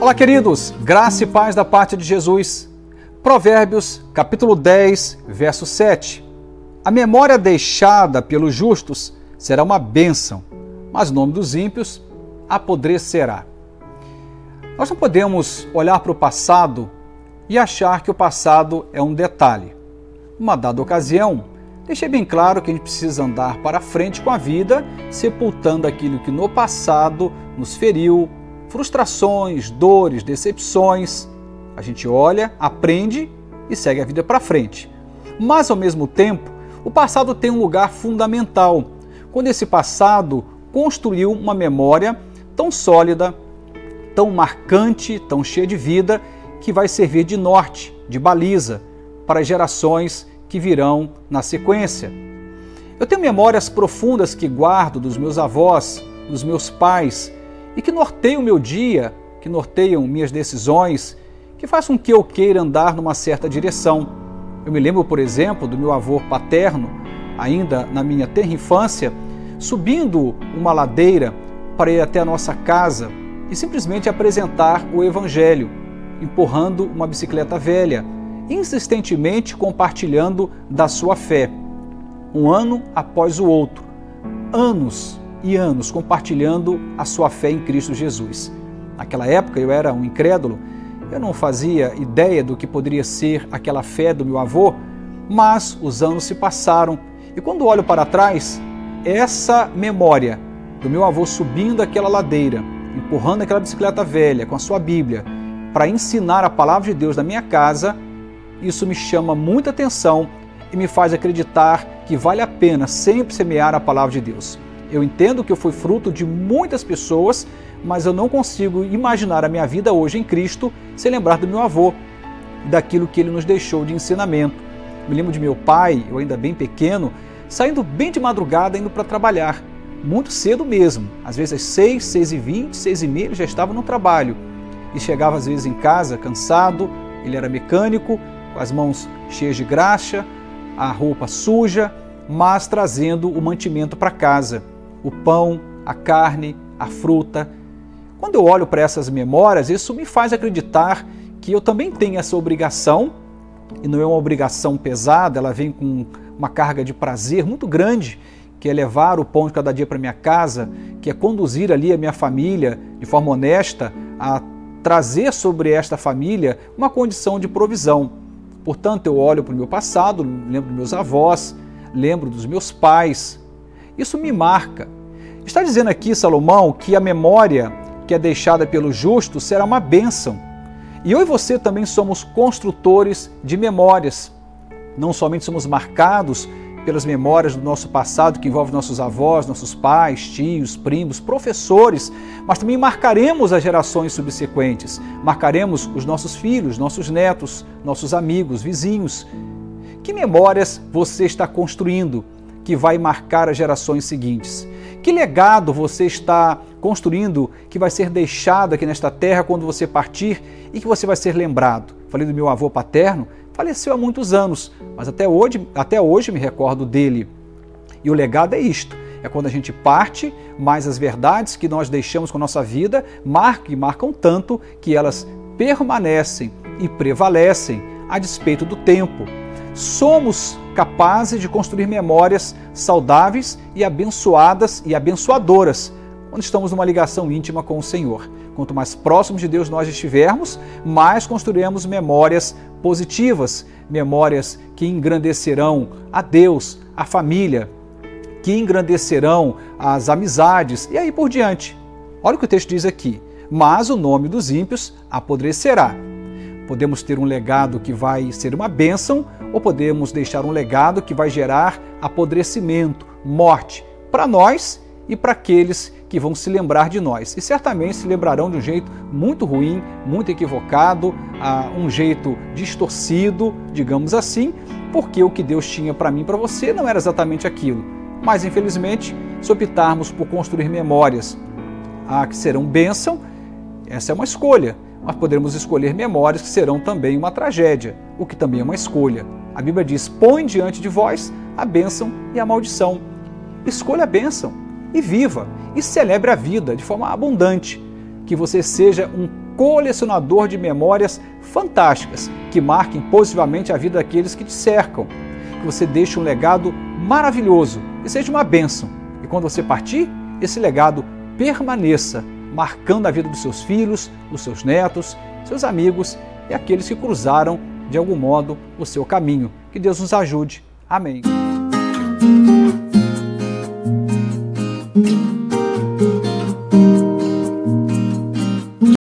Olá, queridos, graça e paz da parte de Jesus. Provérbios, capítulo 10, verso 7. A memória deixada pelos justos será uma bênção, mas o nome dos ímpios apodrecerá. Nós não podemos olhar para o passado e achar que o passado é um detalhe. Uma dada ocasião, deixei bem claro que a gente precisa andar para frente com a vida, sepultando aquilo que no passado nos feriu, frustrações, dores, decepções. A gente olha, aprende e segue a vida para frente. Mas ao mesmo tempo, o passado tem um lugar fundamental, quando esse passado construiu uma memória tão sólida, tão marcante, tão cheia de vida, que vai servir de norte, de baliza para gerações que virão na sequência. Eu tenho memórias profundas que guardo dos meus avós, dos meus pais, e que norteiam meu dia, que norteiam minhas decisões, que com que eu queira andar numa certa direção. Eu me lembro, por exemplo, do meu avô paterno, ainda na minha tenra infância, subindo uma ladeira para ir até a nossa casa e simplesmente apresentar o Evangelho, empurrando uma bicicleta velha, insistentemente compartilhando da sua fé, um ano após o outro, anos e anos compartilhando a sua fé em Cristo Jesus. Naquela época eu era um incrédulo, eu não fazia ideia do que poderia ser aquela fé do meu avô, mas os anos se passaram e quando olho para trás, essa memória do meu avô subindo aquela ladeira, empurrando aquela bicicleta velha com a sua Bíblia para ensinar a palavra de Deus na minha casa, isso me chama muita atenção e me faz acreditar que vale a pena sempre semear a palavra de Deus. Eu entendo que eu fui fruto de muitas pessoas, mas eu não consigo imaginar a minha vida hoje em Cristo sem lembrar do meu avô, daquilo que ele nos deixou de ensinamento. Me lembro de meu pai, eu ainda bem pequeno, saindo bem de madrugada indo para trabalhar, muito cedo mesmo, às vezes às 6, 6 e 20, 6 e meia já estava no trabalho. E chegava às vezes em casa cansado, ele era mecânico, com as mãos cheias de graxa, a roupa suja, mas trazendo o mantimento para casa o pão, a carne, a fruta. Quando eu olho para essas memórias, isso me faz acreditar que eu também tenho essa obrigação, e não é uma obrigação pesada, ela vem com uma carga de prazer muito grande, que é levar o pão de cada dia para minha casa, que é conduzir ali a minha família de forma honesta a trazer sobre esta família uma condição de provisão. Portanto, eu olho para o meu passado, lembro dos meus avós, lembro dos meus pais, isso me marca. Está dizendo aqui Salomão que a memória que é deixada pelo justo será uma bênção. E eu e você também somos construtores de memórias. Não somente somos marcados pelas memórias do nosso passado, que envolve nossos avós, nossos pais, tios, primos, professores, mas também marcaremos as gerações subsequentes. Marcaremos os nossos filhos, nossos netos, nossos amigos, vizinhos. Que memórias você está construindo? Que vai marcar as gerações seguintes? Que legado você está construindo que vai ser deixado aqui nesta terra quando você partir e que você vai ser lembrado? Falei do meu avô paterno, faleceu há muitos anos, mas até hoje, até hoje me recordo dele. E o legado é isto: é quando a gente parte, mas as verdades que nós deixamos com a nossa vida marcam e marcam tanto que elas permanecem e prevalecem a despeito do tempo. Somos capazes de construir memórias saudáveis e abençoadas e abençoadoras quando estamos numa ligação íntima com o Senhor. Quanto mais próximos de Deus nós estivermos, mais construiremos memórias positivas, memórias que engrandecerão a Deus, a família, que engrandecerão as amizades e aí por diante. Olha o que o texto diz aqui: Mas o nome dos ímpios apodrecerá. Podemos ter um legado que vai ser uma bênção ou podemos deixar um legado que vai gerar apodrecimento, morte, para nós e para aqueles que vão se lembrar de nós. E certamente se lembrarão de um jeito muito ruim, muito equivocado, um jeito distorcido, digamos assim, porque o que Deus tinha para mim e para você não era exatamente aquilo. Mas infelizmente, se optarmos por construir memórias ah, que serão bênção, essa é uma escolha mas podemos escolher memórias que serão também uma tragédia, o que também é uma escolha. A Bíblia diz: põe diante de vós a bênção e a maldição. Escolha a bênção e viva e celebre a vida de forma abundante. Que você seja um colecionador de memórias fantásticas que marquem positivamente a vida daqueles que te cercam. Que você deixe um legado maravilhoso e seja uma bênção. E quando você partir, esse legado permaneça, marcando a vida dos seus filhos, dos seus netos, seus amigos e aqueles que cruzaram de algum modo o seu caminho. Que Deus nos ajude. Amém.